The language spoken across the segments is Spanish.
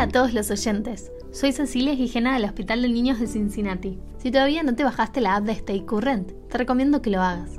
A todos los oyentes. Soy Cecilia Gijena del Hospital de Niños de Cincinnati. Si todavía no te bajaste la app de Stay Current, te recomiendo que lo hagas.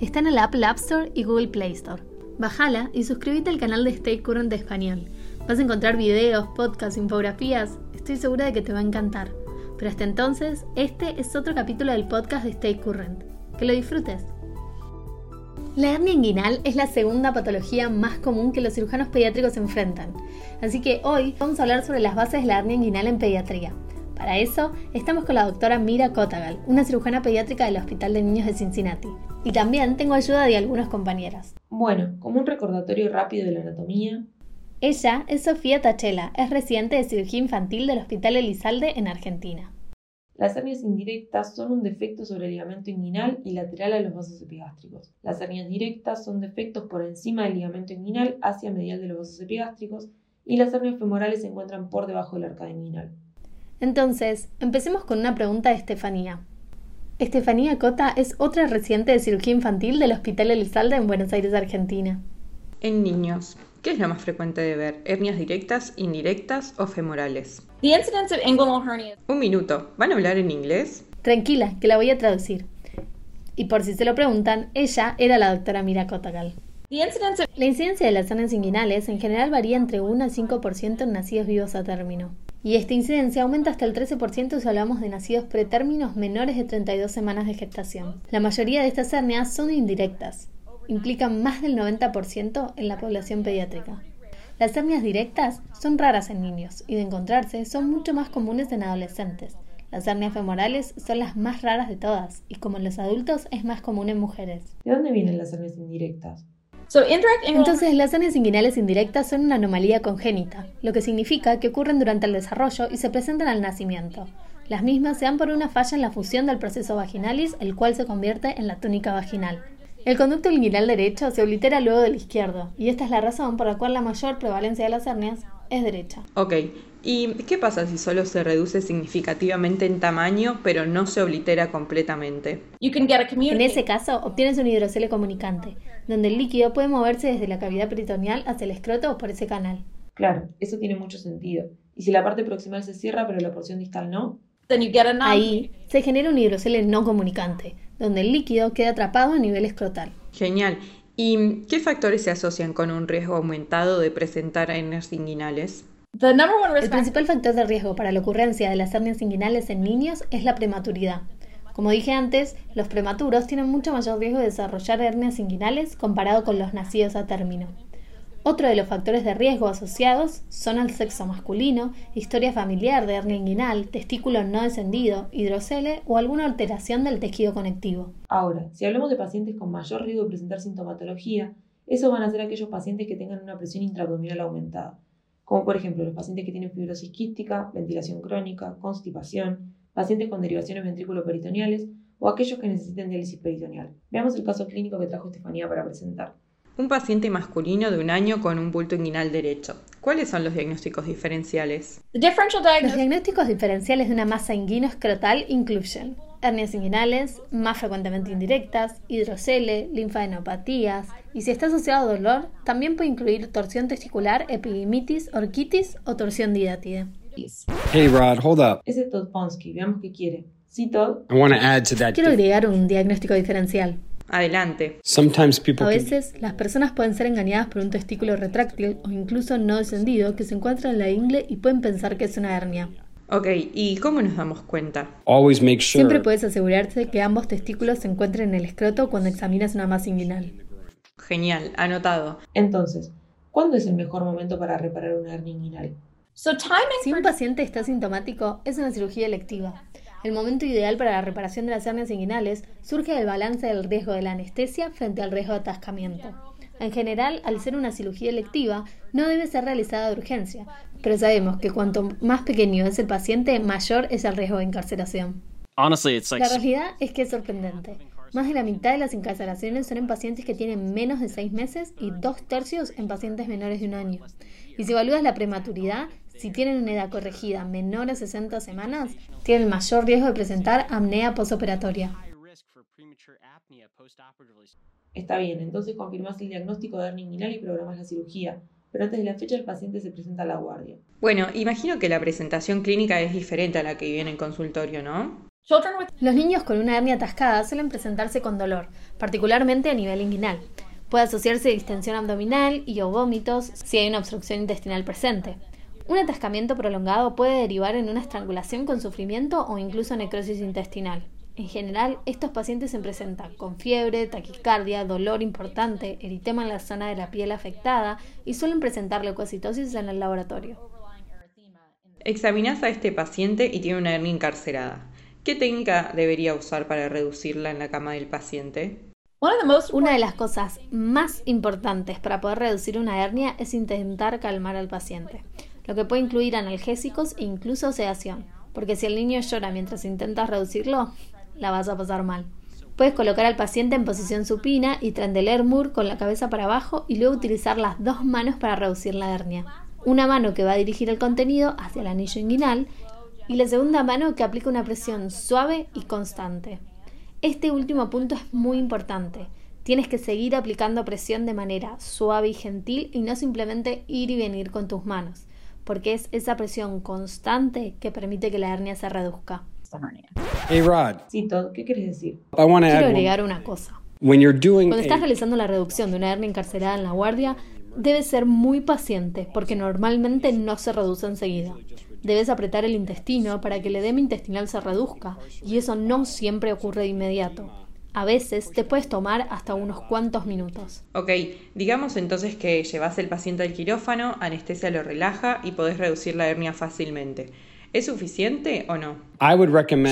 Está en el App Store y Google Play Store. Bájala y suscríbete al canal de Stay Current de español. Vas a encontrar videos, podcasts, infografías. Estoy segura de que te va a encantar. Pero hasta entonces, este es otro capítulo del podcast de Stay Current. Que lo disfrutes. La hernia inguinal es la segunda patología más común que los cirujanos pediátricos enfrentan, así que hoy vamos a hablar sobre las bases de la hernia inguinal en pediatría. Para eso, estamos con la doctora Mira Kotagal, una cirujana pediátrica del Hospital de Niños de Cincinnati. Y también tengo ayuda de algunos compañeros. Bueno, como un recordatorio rápido de la anatomía. Ella es Sofía Tachela, es residente de cirugía infantil del Hospital Elizalde en Argentina. Las hernias indirectas son un defecto sobre el ligamento inguinal y lateral a los vasos epigástricos. Las hernias directas son defectos por encima del ligamento inguinal hacia medial de los vasos epigástricos y las hernias femorales se encuentran por debajo del arcada inguinal. Entonces, empecemos con una pregunta de Estefanía. Estefanía Cota es otra residente de cirugía infantil del Hospital Elizalde en Buenos Aires, Argentina. En niños, ¿qué es lo más frecuente de ver? ¿Hernias directas, indirectas o femorales? Un minuto, ¿van a hablar en inglés? Tranquila, que la voy a traducir. Y por si se lo preguntan, ella era la doctora Mira Kotagal. La incidencia de las hernias inguinales en general varía entre 1 al 5% en nacidos vivos a término. Y esta incidencia aumenta hasta el 13% si hablamos de nacidos pretérminos menores de 32 semanas de gestación. La mayoría de estas hernias son indirectas, implican más del 90% en la población pediátrica. Las hernias directas son raras en niños y de encontrarse son mucho más comunes en adolescentes. Las hernias femorales son las más raras de todas y como en los adultos es más común en mujeres. ¿De dónde vienen las hernias indirectas? Entonces, las hernias inguinales indirectas son una anomalía congénita, lo que significa que ocurren durante el desarrollo y se presentan al nacimiento. Las mismas se dan por una falla en la fusión del proceso vaginalis, el cual se convierte en la túnica vaginal. El conducto inguinal derecho se oblitera luego del izquierdo, y esta es la razón por la cual la mayor prevalencia de las hernias es derecha. Ok, ¿y qué pasa si solo se reduce significativamente en tamaño, pero no se oblitera completamente? En ese caso, obtienes un hidrocele comunicante, donde el líquido puede moverse desde la cavidad peritoneal hacia el escroto o por ese canal. Claro, eso tiene mucho sentido. ¿Y si la parte proximal se cierra pero la porción distal no? Ahí se genera un hidrocele no comunicante, donde el líquido queda atrapado a nivel escrotal. Genial. ¿Y qué factores se asocian con un riesgo aumentado de presentar hernias inguinales? El principal factor de riesgo para la ocurrencia de las hernias inguinales en niños es la prematuridad. Como dije antes, los prematuros tienen mucho mayor riesgo de desarrollar hernias inguinales comparado con los nacidos a término. Otro de los factores de riesgo asociados son el sexo masculino, historia familiar de hernia inguinal, testículo no descendido, hidrocele o alguna alteración del tejido conectivo. Ahora, si hablamos de pacientes con mayor riesgo de presentar sintomatología, esos van a ser aquellos pacientes que tengan una presión intraabdominal aumentada, como por ejemplo los pacientes que tienen fibrosis quística, ventilación crónica, constipación, pacientes con derivaciones ventrículo-peritoneales o aquellos que necesiten diálisis peritoneal. Veamos el caso clínico que trajo Estefanía para presentar un paciente masculino de un año con un bulto inguinal derecho. ¿Cuáles son los diagnósticos diferenciales? Los diagnósticos diferenciales de una masa inguino-escrotal incluyen hernias inguinales, más frecuentemente indirectas, hidrocele, linfadenopatías, y si está asociado a dolor, también puede incluir torsión testicular, epidimitis, orquitis o torsión didátide. Hey Rod, hold up. Ese es Todd Ponsky, veamos qué quiere. Sí, Todd. Quiero agregar un diagnóstico diferencial. Adelante. A veces las personas pueden ser engañadas por un testículo retráctil o incluso no descendido que se encuentra en la ingle y pueden pensar que es una hernia. Ok, ¿y cómo nos damos cuenta? Siempre puedes asegurarte que ambos testículos se encuentren en el escroto cuando examinas una masa inguinal. Genial, anotado. Entonces, ¿cuándo es el mejor momento para reparar una hernia inguinal? Si un paciente está sintomático, es una cirugía electiva. El momento ideal para la reparación de las hernias inguinales surge del balance del riesgo de la anestesia frente al riesgo de atascamiento. En general, al ser una cirugía electiva, no debe ser realizada de urgencia, pero sabemos que cuanto más pequeño es el paciente, mayor es el riesgo de encarcelación. La realidad es que es sorprendente. Más de la mitad de las encarcelaciones son en pacientes que tienen menos de seis meses y dos tercios en pacientes menores de un año. Y si evalúas la prematuridad, si tienen una edad corregida menor a 60 semanas, tienen mayor riesgo de presentar apnea postoperatoria. Está bien, entonces confirmas el diagnóstico de hernia inguinal y programas la cirugía. pero antes de la fecha el paciente se presenta a la guardia. Bueno, imagino que la presentación clínica es diferente a la que viene en consultorio, ¿no? Los niños con una hernia atascada suelen presentarse con dolor, particularmente a nivel inguinal. Puede asociarse a distensión abdominal y o vómitos si hay una obstrucción intestinal presente. Un atascamiento prolongado puede derivar en una estrangulación con sufrimiento o incluso necrosis intestinal. En general, estos pacientes se presentan con fiebre, taquicardia, dolor importante, eritema en la zona de la piel afectada y suelen presentar leucocitosis en el laboratorio. Examinás a este paciente y tiene una hernia encarcerada. ¿Qué técnica debería usar para reducirla en la cama del paciente? Una de las cosas más importantes para poder reducir una hernia es intentar calmar al paciente, lo que puede incluir analgésicos e incluso sedación, porque si el niño llora mientras intentas reducirlo, la vas a pasar mal. Puedes colocar al paciente en posición supina y trendeler mur con la cabeza para abajo y luego utilizar las dos manos para reducir la hernia. Una mano que va a dirigir el contenido hacia el anillo inguinal y la segunda mano que aplica una presión suave y constante. Este último punto es muy importante. Tienes que seguir aplicando presión de manera suave y gentil y no simplemente ir y venir con tus manos, porque es esa presión constante que permite que la hernia se reduzca. Hey Rod. Sí, ¿qué quieres decir? Quiero agregar una cosa. Cuando estás realizando la reducción de una hernia encarcelada en la guardia, debes ser muy paciente porque normalmente no se reduce enseguida. Debes apretar el intestino para que el edema intestinal se reduzca, y eso no siempre ocurre de inmediato. A veces te puedes tomar hasta unos cuantos minutos. Ok, digamos entonces que llevas el paciente al quirófano, anestesia lo relaja y podés reducir la hernia fácilmente. ¿Es suficiente o no?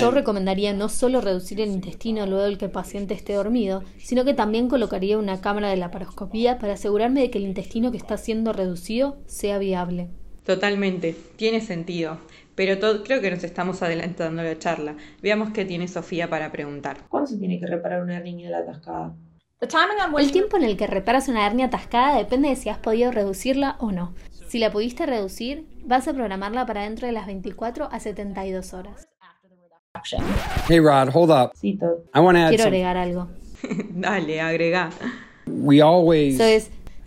Yo recomendaría no solo reducir el intestino luego de que el paciente esté dormido, sino que también colocaría una cámara de laparoscopía para asegurarme de que el intestino que está siendo reducido sea viable. Totalmente, tiene sentido. Pero creo que nos estamos adelantando la charla. Veamos qué tiene Sofía para preguntar. ¿Cuándo se tiene que reparar una hernia atascada? El tiempo en el que reparas una hernia atascada depende de si has podido reducirla o no. Si la pudiste reducir, vas a programarla para dentro de las 24 a 72 horas. Hey Rod, hold up. Quiero agregar algo. Dale, agrega. We always.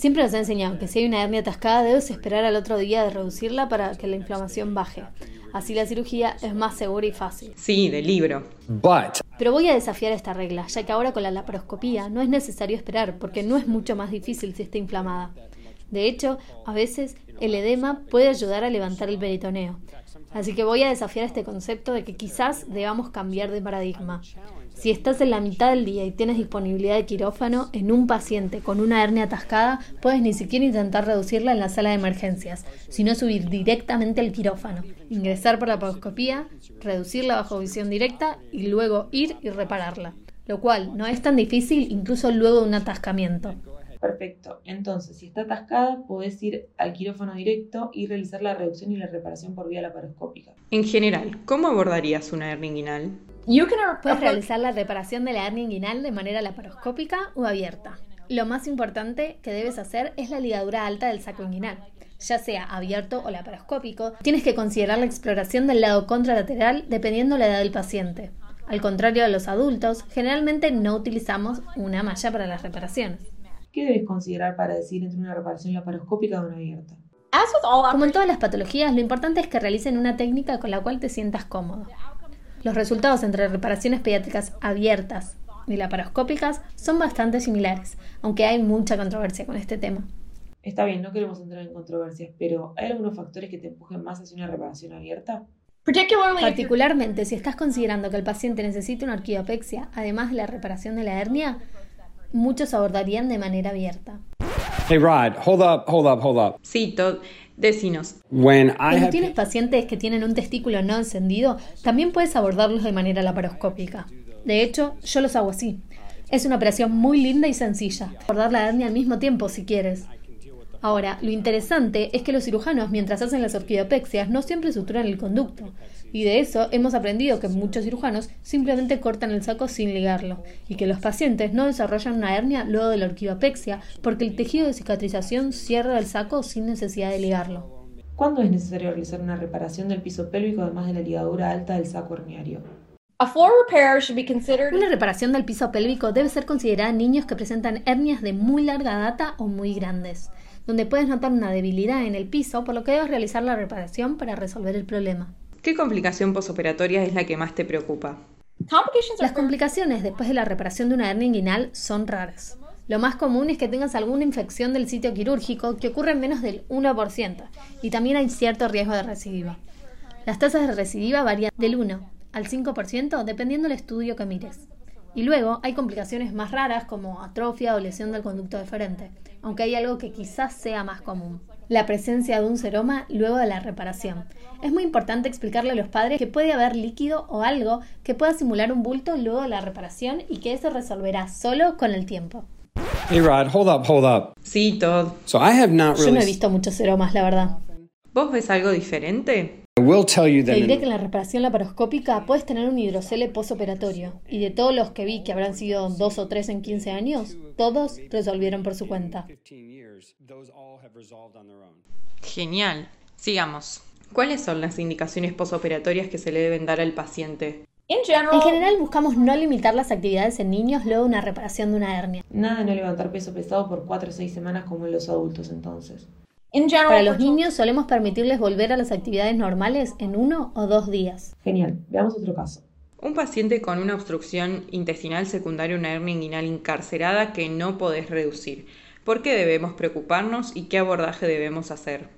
Siempre nos ha enseñado que si hay una hernia atascada debes esperar al otro día de reducirla para que la inflamación baje. Así la cirugía es más segura y fácil. Sí, de libro. Pero voy a desafiar esta regla, ya que ahora con la laparoscopía no es necesario esperar, porque no es mucho más difícil si está inflamada. De hecho, a veces el edema puede ayudar a levantar el peritoneo. Así que voy a desafiar este concepto de que quizás debamos cambiar de paradigma. Si estás en la mitad del día y tienes disponibilidad de quirófano en un paciente con una hernia atascada, puedes ni siquiera intentar reducirla en la sala de emergencias, sino subir directamente al quirófano, ingresar por la paroscopía, reducirla bajo visión directa y luego ir y repararla, lo cual no es tan difícil incluso luego de un atascamiento. Perfecto. Entonces, si está atascada, puedes ir al quirófano directo y realizar la reducción y la reparación por vía laparoscópica. En general, ¿cómo abordarías una hernia inguinal? Puedes realizar la reparación de la hernia inguinal de manera laparoscópica o abierta. Lo más importante que debes hacer es la ligadura alta del saco inguinal. Ya sea abierto o laparoscópico, tienes que considerar la exploración del lado contralateral dependiendo la edad del paciente. Al contrario de los adultos, generalmente no utilizamos una malla para las reparaciones. ¿Qué debes considerar para decir entre una reparación laparoscópica o una abierta? Como en todas las patologías, lo importante es que realicen una técnica con la cual te sientas cómodo. Los resultados entre reparaciones pediátricas abiertas y laparoscópicas son bastante similares, aunque hay mucha controversia con este tema. Está bien, no queremos entrar en controversias, pero ¿hay algunos factores que te empujen más hacia una reparación abierta? Particularmente si estás considerando que el paciente necesita una orquidopexia, además de la reparación de la hernia, muchos abordarían de manera abierta. Hey Rod, hold up, hold up, hold up. Sí, Todd. Decinos. Cuando tienes pacientes que tienen un testículo no encendido, también puedes abordarlos de manera laparoscópica. De hecho, yo los hago así. Es una operación muy linda y sencilla. Abordar la hernia al mismo tiempo si quieres. Ahora, lo interesante es que los cirujanos, mientras hacen las orquidopexias, no siempre suturan el conducto. Y de eso hemos aprendido que muchos cirujanos simplemente cortan el saco sin ligarlo, y que los pacientes no desarrollan una hernia luego de la orquidopexia porque el tejido de cicatrización cierra el saco sin necesidad de ligarlo. ¿Cuándo es necesario realizar una reparación del piso pélvico además de la ligadura alta del saco herniario? Una reparación del piso pélvico debe ser considerada en niños que presentan hernias de muy larga data o muy grandes donde puedes notar una debilidad en el piso, por lo que debes realizar la reparación para resolver el problema. ¿Qué complicación posoperatoria es la que más te preocupa? Las complicaciones después de la reparación de una hernia inguinal son raras. Lo más común es que tengas alguna infección del sitio quirúrgico, que ocurre en menos del 1%, y también hay cierto riesgo de recidiva. Las tasas de recidiva varían del 1 al 5% dependiendo del estudio que mires. Y luego hay complicaciones más raras como atrofia o lesión del conducto deferente, aunque hay algo que quizás sea más común. La presencia de un seroma luego de la reparación. Es muy importante explicarle a los padres que puede haber líquido o algo que pueda simular un bulto luego de la reparación y que eso resolverá solo con el tiempo. Hey Rod, hold up, hold up. Sí, Todd. So I have not Yo no he visto muchos seromas, la verdad. ¿Vos ves algo diferente? Te diré in- que en la reparación laparoscópica puedes tener un hidrocele posoperatorio y de todos los que vi que habrán sido dos o tres en 15 años, todos resolvieron por su cuenta. 15 years, those all have resolved on their own. Genial. Sigamos. ¿Cuáles son las indicaciones posoperatorias que se le deben dar al paciente? En general buscamos no limitar las actividades en niños luego de una reparación de una hernia. Nada de no levantar peso pesado por 4 o 6 semanas como en los adultos entonces. Para los niños solemos permitirles volver a las actividades normales en uno o dos días. Genial, veamos otro caso. Un paciente con una obstrucción intestinal secundaria, una hernia inguinal encarcerada que no podés reducir. ¿Por qué debemos preocuparnos y qué abordaje debemos hacer?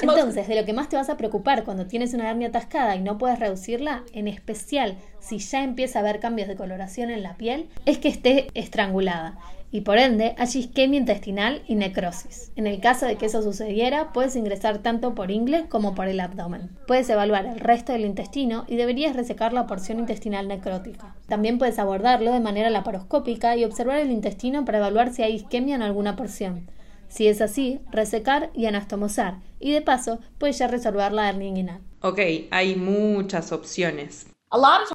Entonces, de lo que más te vas a preocupar cuando tienes una hernia atascada y no puedes reducirla, en especial si ya empieza a haber cambios de coloración en la piel, es que esté estrangulada y por ende hay isquemia intestinal y necrosis. En el caso de que eso sucediera, puedes ingresar tanto por ingle como por el abdomen. Puedes evaluar el resto del intestino y deberías resecar la porción intestinal necrótica. También puedes abordarlo de manera laparoscópica y observar el intestino para evaluar si hay isquemia en alguna porción. Si es así, resecar y anastomosar, y de paso puedes ya resolver la hernia inguinal. Ok, hay muchas opciones.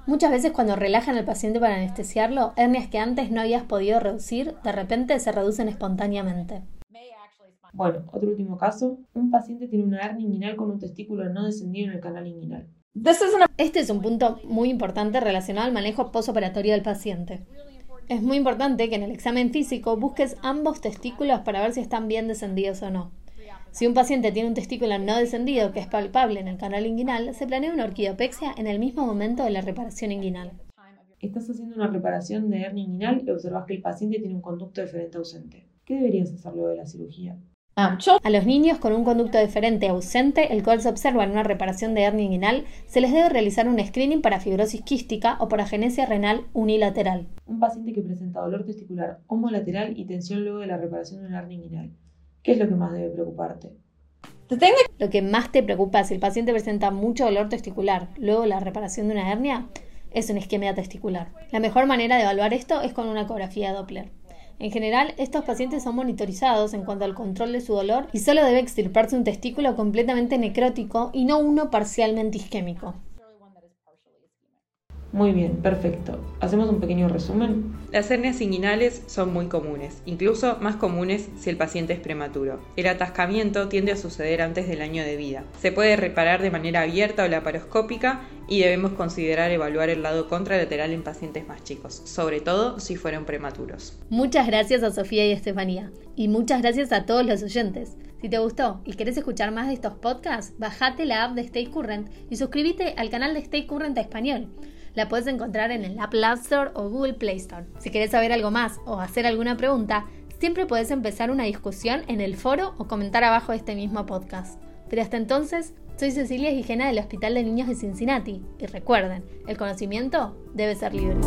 Muchas veces cuando relajan al paciente para anestesiarlo, hernias que antes no habías podido reducir, de repente se reducen espontáneamente. Bueno, otro último caso. Un paciente tiene una hernia inguinal con un testículo no descendido en el canal inguinal. Este es un punto muy importante relacionado al manejo posoperatorio del paciente. Es muy importante que en el examen físico busques ambos testículos para ver si están bien descendidos o no. Si un paciente tiene un testículo no descendido que es palpable en el canal inguinal, se planea una orquidopexia en el mismo momento de la reparación inguinal. Estás haciendo una reparación de hernia inguinal y observas que el paciente tiene un conducto deferente ausente. ¿Qué deberías hacer luego de la cirugía? A los niños con un conducto deferente ausente, el cual se observa en una reparación de hernia inguinal, se les debe realizar un screening para fibrosis quística o por agenesia renal unilateral. Un paciente que presenta dolor testicular homolateral y tensión luego de la reparación de una hernia inguinal. ¿Qué es lo que más debe preocuparte? Lo que más te preocupa si el paciente presenta mucho dolor testicular luego la reparación de una hernia es una isquemia testicular. La mejor manera de evaluar esto es con una ecografía Doppler. En general, estos pacientes son monitorizados en cuanto al control de su dolor y solo debe extirparse un testículo completamente necrótico y no uno parcialmente isquémico. Muy bien, perfecto. ¿Hacemos un pequeño resumen? Las hernias inguinales son muy comunes, incluso más comunes si el paciente es prematuro. El atascamiento tiende a suceder antes del año de vida. Se puede reparar de manera abierta o laparoscópica y debemos considerar evaluar el lado contralateral en pacientes más chicos, sobre todo si fueron prematuros. Muchas gracias a Sofía y Estefanía. Y muchas gracias a todos los oyentes. Si te gustó y querés escuchar más de estos podcasts, bajate la app de Stay Current y suscríbete al canal de Stay Current a español. La puedes encontrar en el App Store o Google Play Store. Si querés saber algo más o hacer alguna pregunta, siempre puedes empezar una discusión en el foro o comentar abajo de este mismo podcast. Pero hasta entonces, soy Cecilia Gijena del Hospital de Niños de Cincinnati y recuerden, el conocimiento debe ser libre.